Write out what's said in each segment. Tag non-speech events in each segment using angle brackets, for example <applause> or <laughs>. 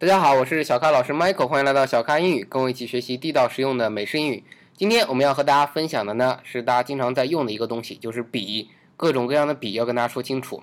大家好，我是小咖老师 Michael，欢迎来到小咖英语，跟我一起学习地道实用的美式英语。今天我们要和大家分享的呢，是大家经常在用的一个东西，就是笔，各种各样的笔要跟大家说清楚。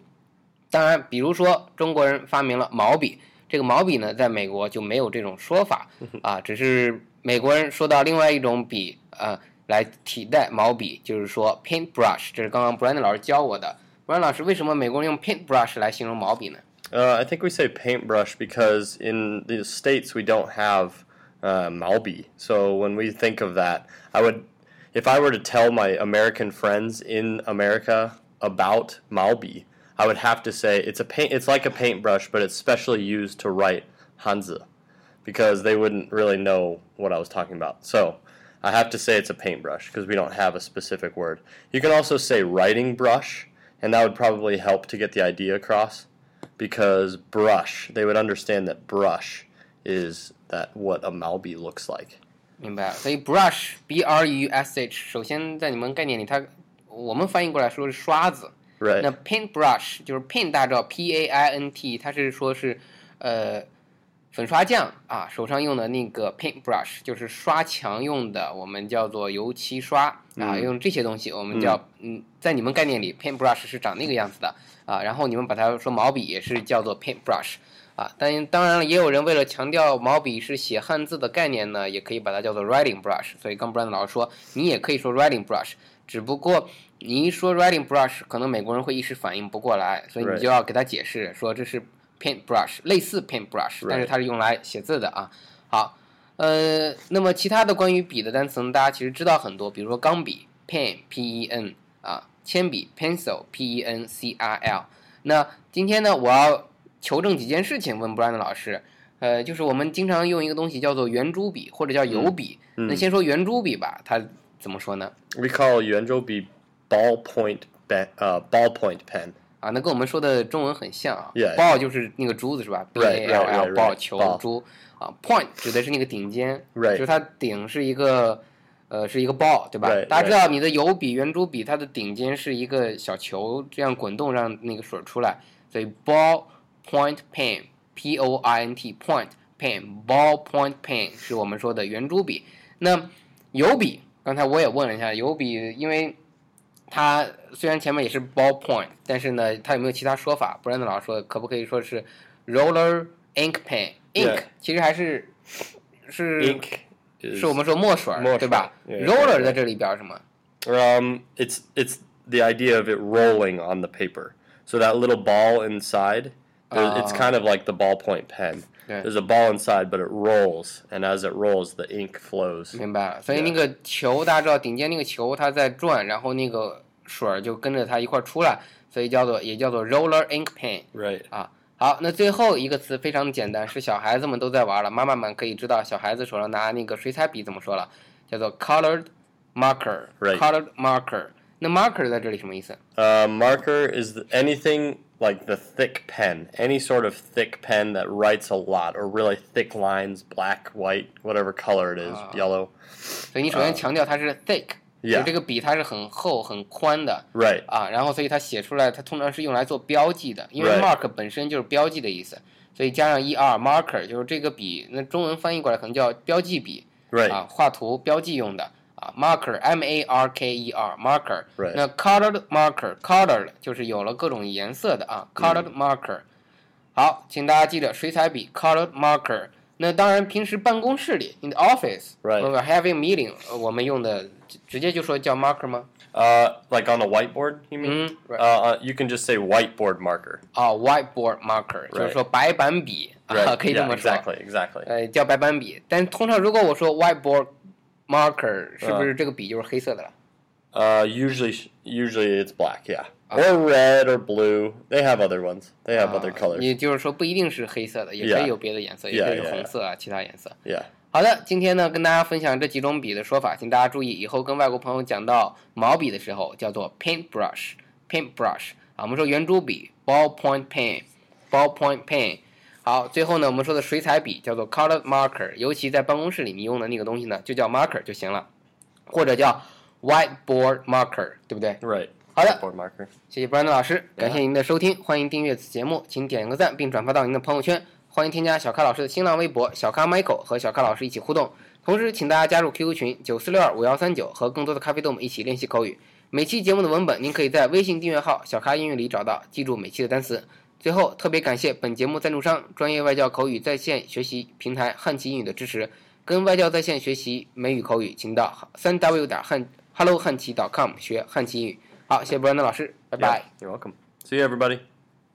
当然，比如说中国人发明了毛笔，这个毛笔呢，在美国就没有这种说法 <laughs> 啊，只是美国人说到另外一种笔，呃，来替代毛笔，就是说 paintbrush，这是刚刚 Brandon 老师教我的。Brandon 老师，为什么美国人用 paintbrush 来形容毛笔呢？Uh, I think we say paintbrush because in the states we don't have uh, Malby. So when we think of that, I would, if I were to tell my American friends in America about Malby, I would have to say it's a paint. It's like a paintbrush, but it's specially used to write Hanzi, because they wouldn't really know what I was talking about. So I have to say it's a paintbrush because we don't have a specific word. You can also say writing brush, and that would probably help to get the idea across because brush, they would understand that brush is that what a Malby looks like. 明白。所以 brush b r u s h，首先在你们概念里，它我们翻译过来说是刷子。Right. 那 paint brush 就是 paint 大招 p a i n t，它是说是呃 粉刷匠啊手上用的那个 paint brush，就是刷墙用的，我们叫做油漆刷啊，用这些东西我们叫嗯，在你们概念里 paint brush 是长那个样子的啊，然后你们把它说毛笔也是叫做 paint brush 啊，但当然了，也有人为了强调毛笔是写汉字的概念呢，也可以把它叫做 writing brush。所以刚 Brand 老师说，你也可以说 writing brush，只不过你一说 writing brush，可能美国人会一时反应不过来，所以你就要给他解释说这是 paint brush，类似 paint brush，但是它是用来写字的啊。好，呃，那么其他的关于笔的单词呢，大家其实知道很多，比如说钢笔 pen p e n 啊，铅笔 pencil p e n c i l。那今天呢，我要求证几件事情，问 Brand 老师，呃，就是我们经常用一个东西叫做圆珠笔或者叫油笔。那先说圆珠笔吧，它怎么说呢？We call 圆珠笔 ballpoint pen，呃，ballpoint pen。啊，那跟我们说的中文很像啊。Ball 就是那个珠子是吧？B L ball 球珠啊，point 指的是那个顶尖，就是它顶是一个呃是一个 ball 对吧？大家知道你的油笔圆珠笔它的顶尖是一个小球，这样滚动让那个水出来，所以 ball。Point pen, P O I N T, point pen, ball point pen 是我们说的圆珠笔。那油笔，刚才我也问了一下，油笔因为它虽然前面也是 ball point，但是呢，它有没有其他说法？Brandon 老师说，可不可以说是 roller ink pen? Ink 其实还是是 ink 是我们说墨水，对吧？Roller 在这里表示什么？Um, it's it's the idea of it rolling on the paper. So that little ball inside it's kind of like the ballpoint pen. There's a ball inside, but it rolls, and as it rolls, the ink flows. 明白了，所以那个球大家知道，顶尖那个球它在转，然后那个水儿就跟着它一块儿出来，所以叫做也叫做 roller ink pen。Right. 啊，好，那最后一个词非常简单，是小孩子们都在玩了，妈妈们可以知道小孩子手上拿那个水彩笔怎么说了，叫做 colored marker。Right. Colored marker。那 marker 在这里什么意思？呃，marker is anything like the thick pen, any sort of thick pen that writes a lot or really thick lines, black, white, whatever color it is, yellow. 所以你首先强调它是 thick，就这个笔它是很厚很宽的，right 啊，然后所以它写出来它通常是用来做标记的，因为 mark 本身就是标记的意思，所以加上 er marker 就是这个笔，那中文翻译过来可能叫标记笔，right 啊，画图标记用的。 啊，marker m a r k e r marker，那 colored marker colored 就是有了各种颜色的啊，colored marker。好，请大家记着水彩笔 colored marker。那当然，平时办公室里 in the office，或者 having meeting，我们用的直接就说叫 marker 吗？呃，like on a whiteboard you mean？呃，you can just say whiteboard marker。啊，whiteboard marker 就是说白板笔啊，可以这么说。Exactly，exactly。呃，叫白板笔，但通常如果我说 whiteboard。 marker 是不是这个笔就是黑色的了？Uh, usually, usually it's black, yeah, or red or blue. They have other ones. They have other colors. 也就是说，不一定是黑色的，也可以有别的颜色，也可以是红色啊，其他颜色。Yeah. 好的，今天呢，跟大家分享这几种笔的说法，请大家注意，以后跟外国朋友讲到毛笔的时候，叫做 paintbrush，paintbrush 啊，我们说圆珠笔 ballpoint pen，ballpoint pen。好，最后呢，我们说的水彩笔叫做 colored marker，尤其在办公室里你用的那个东西呢，就叫 marker 就行了，或者叫 whiteboard marker，对不对？Right。好的，whiteboard marker。谢谢 Brandon 老师，感谢您的收听，欢迎订阅此节目，请点个赞并转发到您的朋友圈。欢迎添加小咖老师的新浪微博小咖 Michael 和小咖老师一起互动。同时，请大家加入 QQ 群九四六二五幺三九，和更多的咖啡豆们一起练习口语。每期节目的文本您可以在微信订阅号“小咖英语”里找到，记住每期的单词。最后，特别感谢本节目赞助商专业外教口语在线学习平台汉奇英语的支持。跟外教在线学习美语口语，请到三 w 点汉 hello 汉奇 .com 学汉奇英语。好，谢谢博兰德老师，拜拜。You're welcome. See you, everybody.